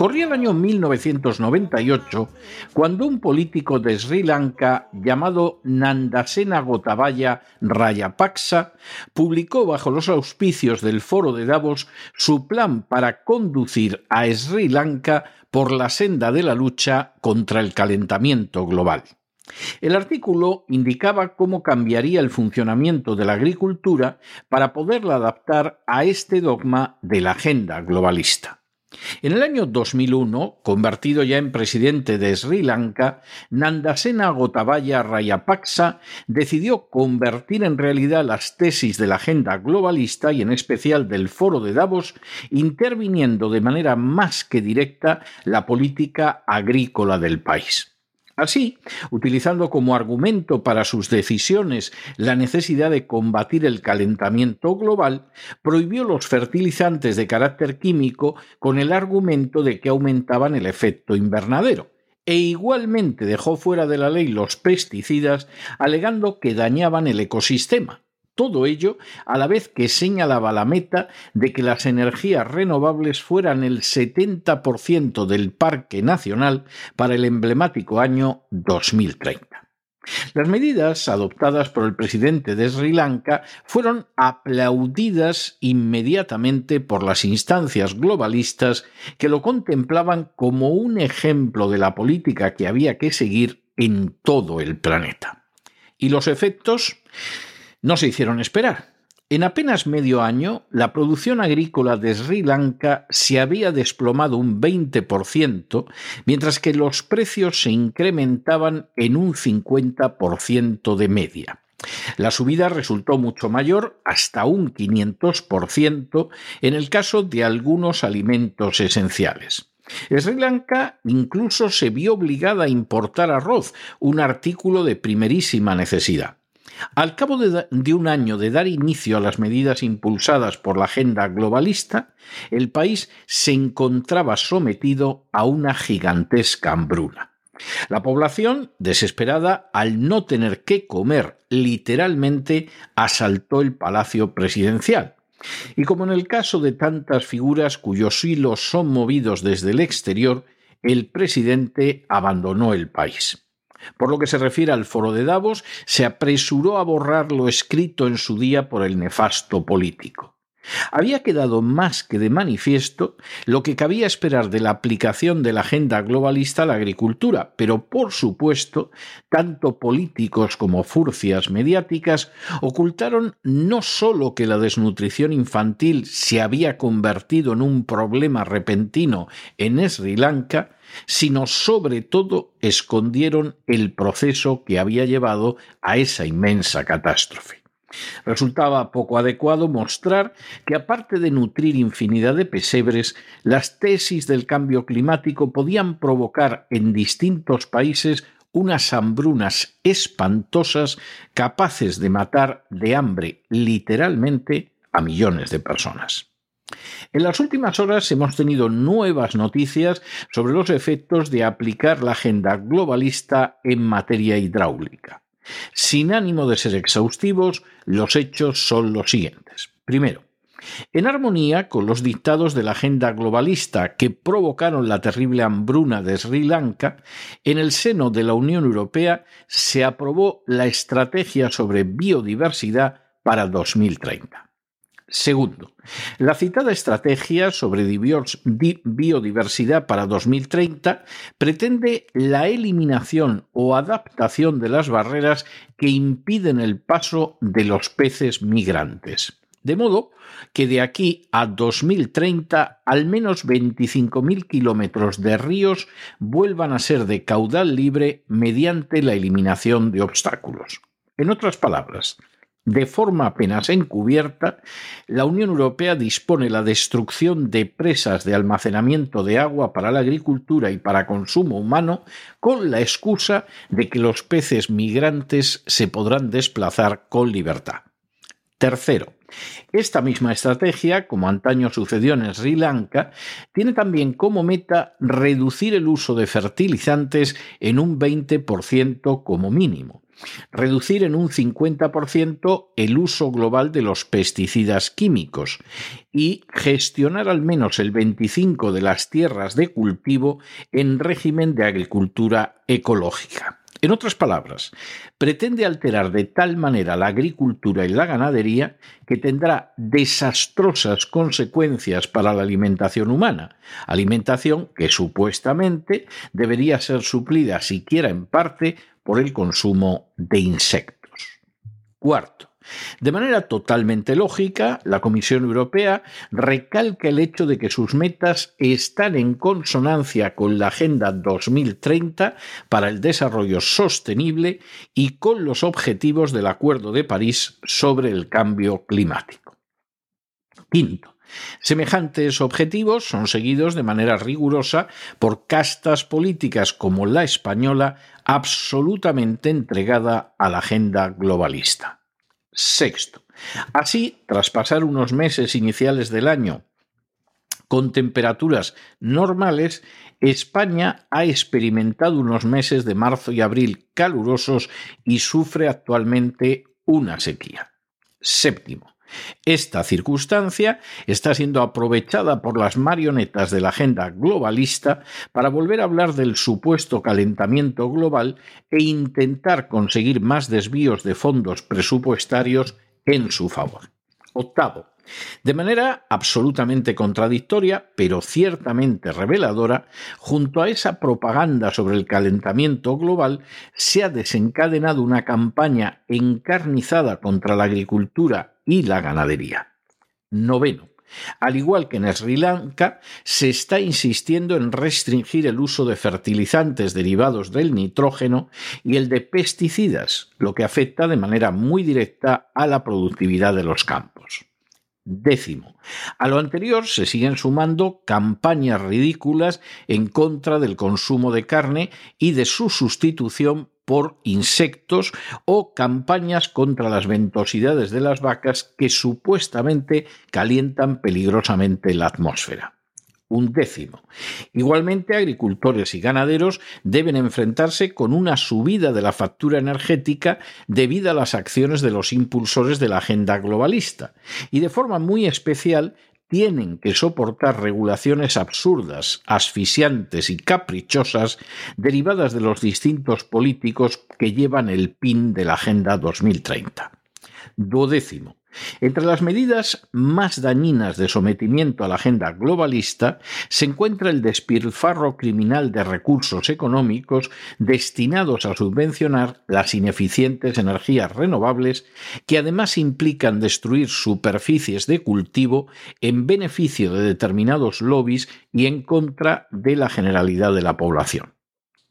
Corría el año 1998 cuando un político de Sri Lanka llamado Nandasena Gotabaya Rayapaksa publicó bajo los auspicios del Foro de Davos su plan para conducir a Sri Lanka por la senda de la lucha contra el calentamiento global. El artículo indicaba cómo cambiaría el funcionamiento de la agricultura para poderla adaptar a este dogma de la agenda globalista. En el año 2001, convertido ya en presidente de Sri Lanka, Nandasena Gotabaya Rayapaksa decidió convertir en realidad las tesis de la agenda globalista y en especial del Foro de Davos, interviniendo de manera más que directa la política agrícola del país. Así, utilizando como argumento para sus decisiones la necesidad de combatir el calentamiento global, prohibió los fertilizantes de carácter químico con el argumento de que aumentaban el efecto invernadero e igualmente dejó fuera de la ley los pesticidas alegando que dañaban el ecosistema. Todo ello a la vez que señalaba la meta de que las energías renovables fueran el 70% del parque nacional para el emblemático año 2030. Las medidas adoptadas por el presidente de Sri Lanka fueron aplaudidas inmediatamente por las instancias globalistas que lo contemplaban como un ejemplo de la política que había que seguir en todo el planeta. ¿Y los efectos? No se hicieron esperar. En apenas medio año, la producción agrícola de Sri Lanka se había desplomado un 20%, mientras que los precios se incrementaban en un 50% de media. La subida resultó mucho mayor, hasta un 500%, en el caso de algunos alimentos esenciales. Sri Lanka incluso se vio obligada a importar arroz, un artículo de primerísima necesidad. Al cabo de, un año de dar inicio a las medidas impulsadas por la agenda globalista, el país se encontraba sometido a una gigantesca hambruna. La población, desesperada al no tener qué comer, literalmente asaltó el palacio presidencial. Y como en el caso de tantas figuras cuyos hilos son movidos desde el exterior, el presidente abandonó el país. Por lo que se refiere al foro de Davos, se apresuró a borrar lo escrito en su día por el nefasto político. Había quedado más que de manifiesto lo que cabía esperar de la aplicación de la agenda globalista a la agricultura, pero por supuesto, tanto políticos como furcias mediáticas ocultaron no sólo que la desnutrición infantil se había convertido en un problema repentino en Sri Lanka, sino sobre todo escondieron el proceso que había llevado a esa inmensa catástrofe. Resultaba poco adecuado mostrar que aparte de nutrir infinidad de pesebres, las tesis del cambio climático podían provocar en distintos países unas hambrunas espantosas capaces de matar de hambre literalmente a millones de personas. En las últimas horas hemos tenido nuevas noticias sobre los efectos de aplicar la agenda globalista en materia hidráulica. Sin ánimo de ser exhaustivos, los hechos son los siguientes. Primero, en armonía con los dictados de la agenda globalista que provocaron la terrible hambruna de Sri Lanka, en el seno de la Unión Europea se aprobó la Estrategia sobre Biodiversidad para 2030. Segundo, la citada estrategia sobre biodiversidad para 2030 pretende la eliminación o adaptación de las barreras que impiden el paso de los peces migrantes. De modo que de aquí a 2030 al menos 25.000 kilómetros de ríos vuelvan a ser de caudal libre mediante la eliminación de obstáculos. En otras palabras, de forma apenas encubierta, la Unión Europea dispone la destrucción de presas de almacenamiento de agua para la agricultura y para consumo humano con la excusa de que los peces migrantes se podrán desplazar con libertad. Tercero, esta misma estrategia, como antaño sucedió en Sri Lanka, tiene también como meta reducir el uso de fertilizantes en un 20% como mínimo, reducir en un 50% el uso global de los pesticidas químicos y gestionar al menos el 25% de las tierras de cultivo en régimen de agricultura ecológica. En otras palabras, pretende alterar de tal manera la agricultura y la ganadería que tendrá desastrosas consecuencias para la alimentación humana, alimentación que supuestamente debería ser suplida siquiera en parte por el consumo de insectos. Cuarto, de manera totalmente lógica, la Comisión Europea recalca el hecho de que sus metas están en consonancia con la Agenda 2030 para el Desarrollo Sostenible y con los objetivos del Acuerdo de París sobre el cambio climático. Quinto, Semejantes objetivos son seguidos de manera rigurosa por castas políticas como la española absolutamente entregada a la agenda globalista. Sexto. Así, tras pasar unos meses iniciales del año con temperaturas normales, España ha experimentado unos meses de marzo y abril calurosos y sufre actualmente una sequía. Séptimo. Esta circunstancia está siendo aprovechada por las marionetas de la agenda globalista para volver a hablar del supuesto calentamiento global e intentar conseguir más desvíos de fondos presupuestarios en su favor. Octavo, de manera absolutamente contradictoria, pero ciertamente reveladora, junto a esa propaganda sobre el calentamiento global, se ha desencadenado una campaña encarnizada contra la agricultura y la ganadería. Noveno. Al igual que en Sri Lanka, se está insistiendo en restringir el uso de fertilizantes derivados del nitrógeno y el de pesticidas, lo que afecta de manera muy directa a la productividad de los campos. Décimo. A lo anterior se siguen sumando campañas ridículas en contra del consumo de carne y de su sustitución por insectos o campañas contra las ventosidades de las vacas que supuestamente calientan peligrosamente la atmósfera un décimo. Igualmente, agricultores y ganaderos deben enfrentarse con una subida de la factura energética debido a las acciones de los impulsores de la agenda globalista, y de forma muy especial tienen que soportar regulaciones absurdas, asfixiantes y caprichosas derivadas de los distintos políticos que llevan el PIN de la Agenda 2030. Duodécimo. Entre las medidas más dañinas de sometimiento a la agenda globalista se encuentra el despilfarro criminal de recursos económicos destinados a subvencionar las ineficientes energías renovables que además implican destruir superficies de cultivo en beneficio de determinados lobbies y en contra de la generalidad de la población.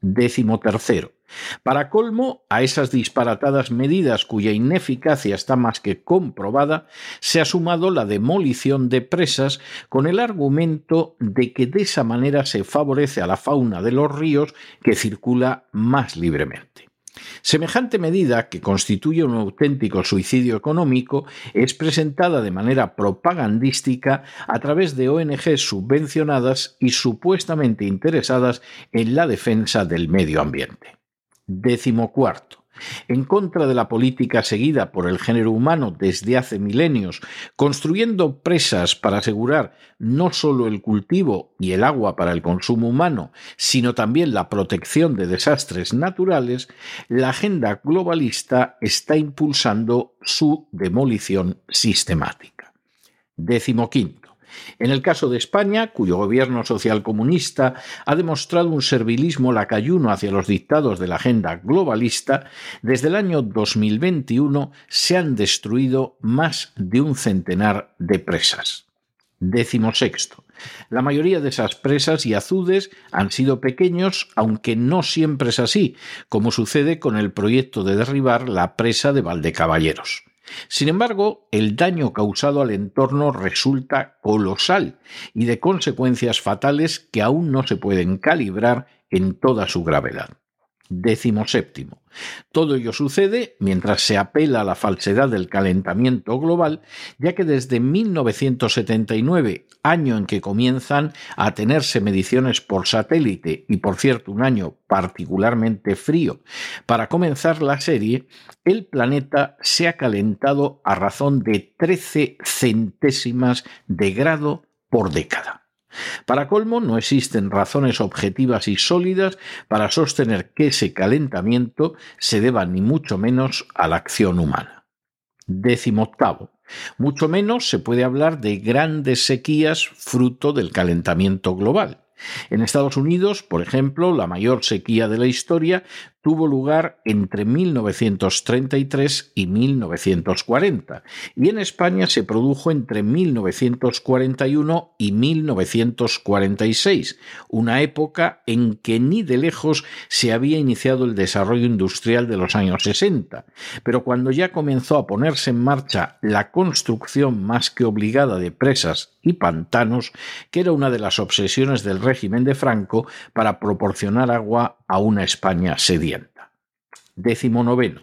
Décimo tercero. Para colmo, a esas disparatadas medidas cuya ineficacia está más que comprobada, se ha sumado la demolición de presas con el argumento de que de esa manera se favorece a la fauna de los ríos que circula más libremente. Semejante medida, que constituye un auténtico suicidio económico, es presentada de manera propagandística a través de ONGs subvencionadas y supuestamente interesadas en la defensa del medio ambiente. Décimo cuarto. en contra de la política seguida por el género humano desde hace milenios, construyendo presas para asegurar no solo el cultivo y el agua para el consumo humano, sino también la protección de desastres naturales, la agenda globalista está impulsando su demolición sistemática. Décimo quinto. En el caso de España, cuyo gobierno socialcomunista ha demostrado un servilismo lacayuno hacia los dictados de la agenda globalista, desde el año 2021 se han destruido más de un centenar de presas. Décimo sexto. La mayoría de esas presas y azudes han sido pequeños, aunque no siempre es así, como sucede con el proyecto de derribar la presa de Valdecaballeros. Sin embargo, el daño causado al entorno resulta colosal y de consecuencias fatales que aún no se pueden calibrar en toda su gravedad. Décimo séptimo. Todo ello sucede mientras se apela a la falsedad del calentamiento global, ya que desde 1979, año en que comienzan a tenerse mediciones por satélite y por cierto un año particularmente frío, para comenzar la serie, el planeta se ha calentado a razón de 13 centésimas de grado por década. Para colmo, no existen razones objetivas y sólidas para sostener que ese calentamiento se deba ni mucho menos a la acción humana. Décimo octavo. Mucho menos se puede hablar de grandes sequías fruto del calentamiento global. En Estados Unidos, por ejemplo, la mayor sequía de la historia tuvo lugar entre 1933 y 1940 y en España se produjo entre 1941 y 1946, una época en que ni de lejos se había iniciado el desarrollo industrial de los años 60, pero cuando ya comenzó a ponerse en marcha la construcción más que obligada de presas y pantanos, que era una de las obsesiones del régimen de Franco para proporcionar agua a una España sedienta. Décimo noveno.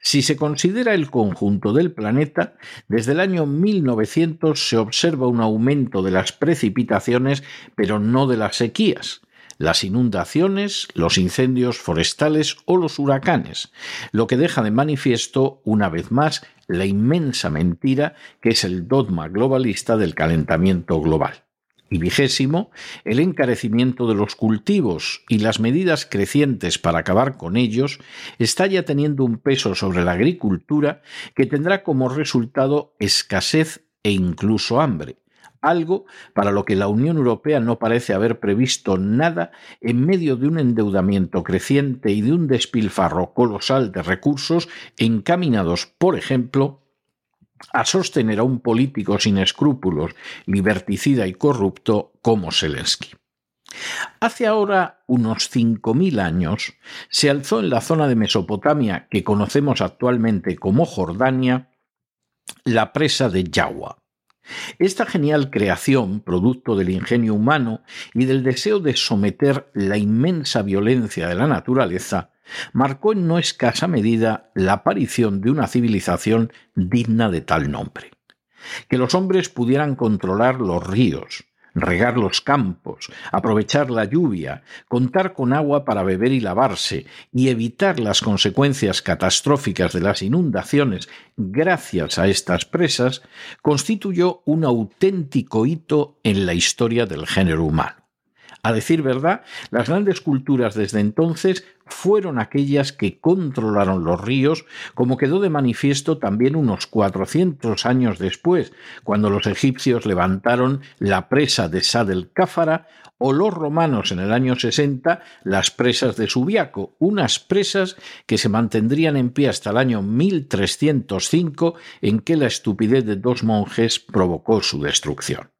Si se considera el conjunto del planeta, desde el año 1900 se observa un aumento de las precipitaciones, pero no de las sequías, las inundaciones, los incendios forestales o los huracanes, lo que deja de manifiesto, una vez más, la inmensa mentira que es el dogma globalista del calentamiento global. Y vigésimo, el encarecimiento de los cultivos y las medidas crecientes para acabar con ellos está ya teniendo un peso sobre la agricultura que tendrá como resultado escasez e incluso hambre, algo para lo que la Unión Europea no parece haber previsto nada en medio de un endeudamiento creciente y de un despilfarro colosal de recursos encaminados, por ejemplo, a sostener a un político sin escrúpulos, liberticida y corrupto como Zelensky. Hace ahora unos 5.000 años se alzó en la zona de Mesopotamia que conocemos actualmente como Jordania la presa de Yawa. Esta genial creación, producto del ingenio humano y del deseo de someter la inmensa violencia de la naturaleza, marcó en no escasa medida la aparición de una civilización digna de tal nombre. Que los hombres pudieran controlar los ríos, regar los campos, aprovechar la lluvia, contar con agua para beber y lavarse y evitar las consecuencias catastróficas de las inundaciones gracias a estas presas, constituyó un auténtico hito en la historia del género humano. A decir verdad, las grandes culturas desde entonces fueron aquellas que controlaron los ríos, como quedó de manifiesto también unos 400 años después, cuando los egipcios levantaron la presa de Sad el Cáfara o los romanos en el año 60 las presas de Subiaco, unas presas que se mantendrían en pie hasta el año 1305 en que la estupidez de dos monjes provocó su destrucción.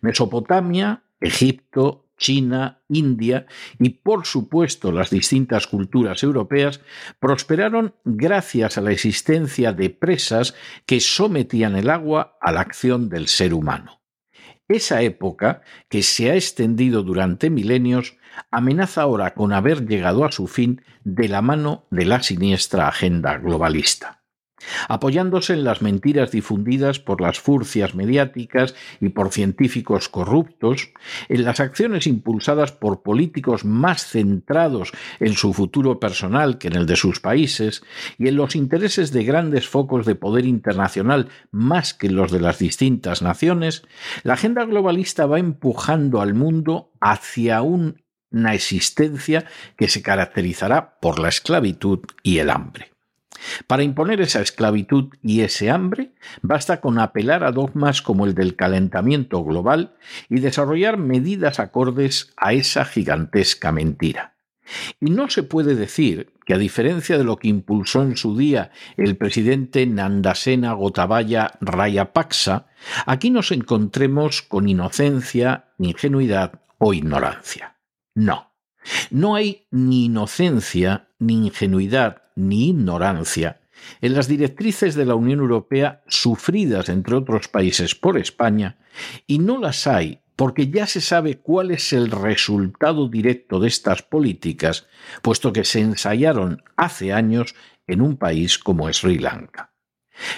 Mesopotamia, Egipto, China, India y por supuesto las distintas culturas europeas prosperaron gracias a la existencia de presas que sometían el agua a la acción del ser humano. Esa época, que se ha extendido durante milenios, amenaza ahora con haber llegado a su fin de la mano de la siniestra agenda globalista. Apoyándose en las mentiras difundidas por las furcias mediáticas y por científicos corruptos, en las acciones impulsadas por políticos más centrados en su futuro personal que en el de sus países, y en los intereses de grandes focos de poder internacional más que los de las distintas naciones, la agenda globalista va empujando al mundo hacia una existencia que se caracterizará por la esclavitud y el hambre. Para imponer esa esclavitud y ese hambre, basta con apelar a dogmas como el del calentamiento global y desarrollar medidas acordes a esa gigantesca mentira. Y no se puede decir que, a diferencia de lo que impulsó en su día el presidente Nandasena Gotabaya Rayapaksa, aquí nos encontremos con inocencia, ingenuidad o ignorancia. No, no hay ni inocencia, ni ingenuidad, ni ignorancia en las directrices de la Unión Europea sufridas, entre otros países, por España, y no las hay porque ya se sabe cuál es el resultado directo de estas políticas, puesto que se ensayaron hace años en un país como Sri Lanka.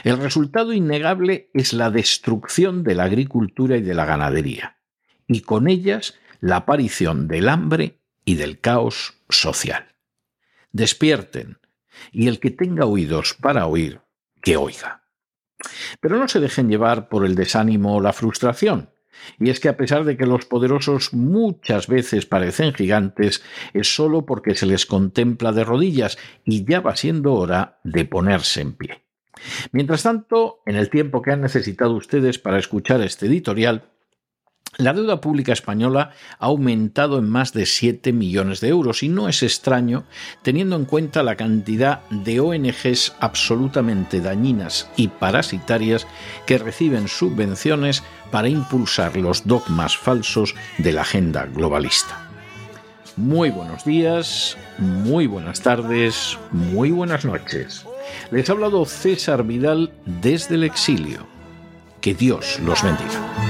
El resultado innegable es la destrucción de la agricultura y de la ganadería, y con ellas la aparición del hambre y del caos social. Despierten, y el que tenga oídos para oír, que oiga. Pero no se dejen llevar por el desánimo o la frustración. Y es que a pesar de que los poderosos muchas veces parecen gigantes, es solo porque se les contempla de rodillas y ya va siendo hora de ponerse en pie. Mientras tanto, en el tiempo que han necesitado ustedes para escuchar este editorial, la deuda pública española ha aumentado en más de 7 millones de euros y no es extraño teniendo en cuenta la cantidad de ONGs absolutamente dañinas y parasitarias que reciben subvenciones para impulsar los dogmas falsos de la agenda globalista. Muy buenos días, muy buenas tardes, muy buenas noches. Les ha hablado César Vidal desde el exilio. Que Dios los bendiga.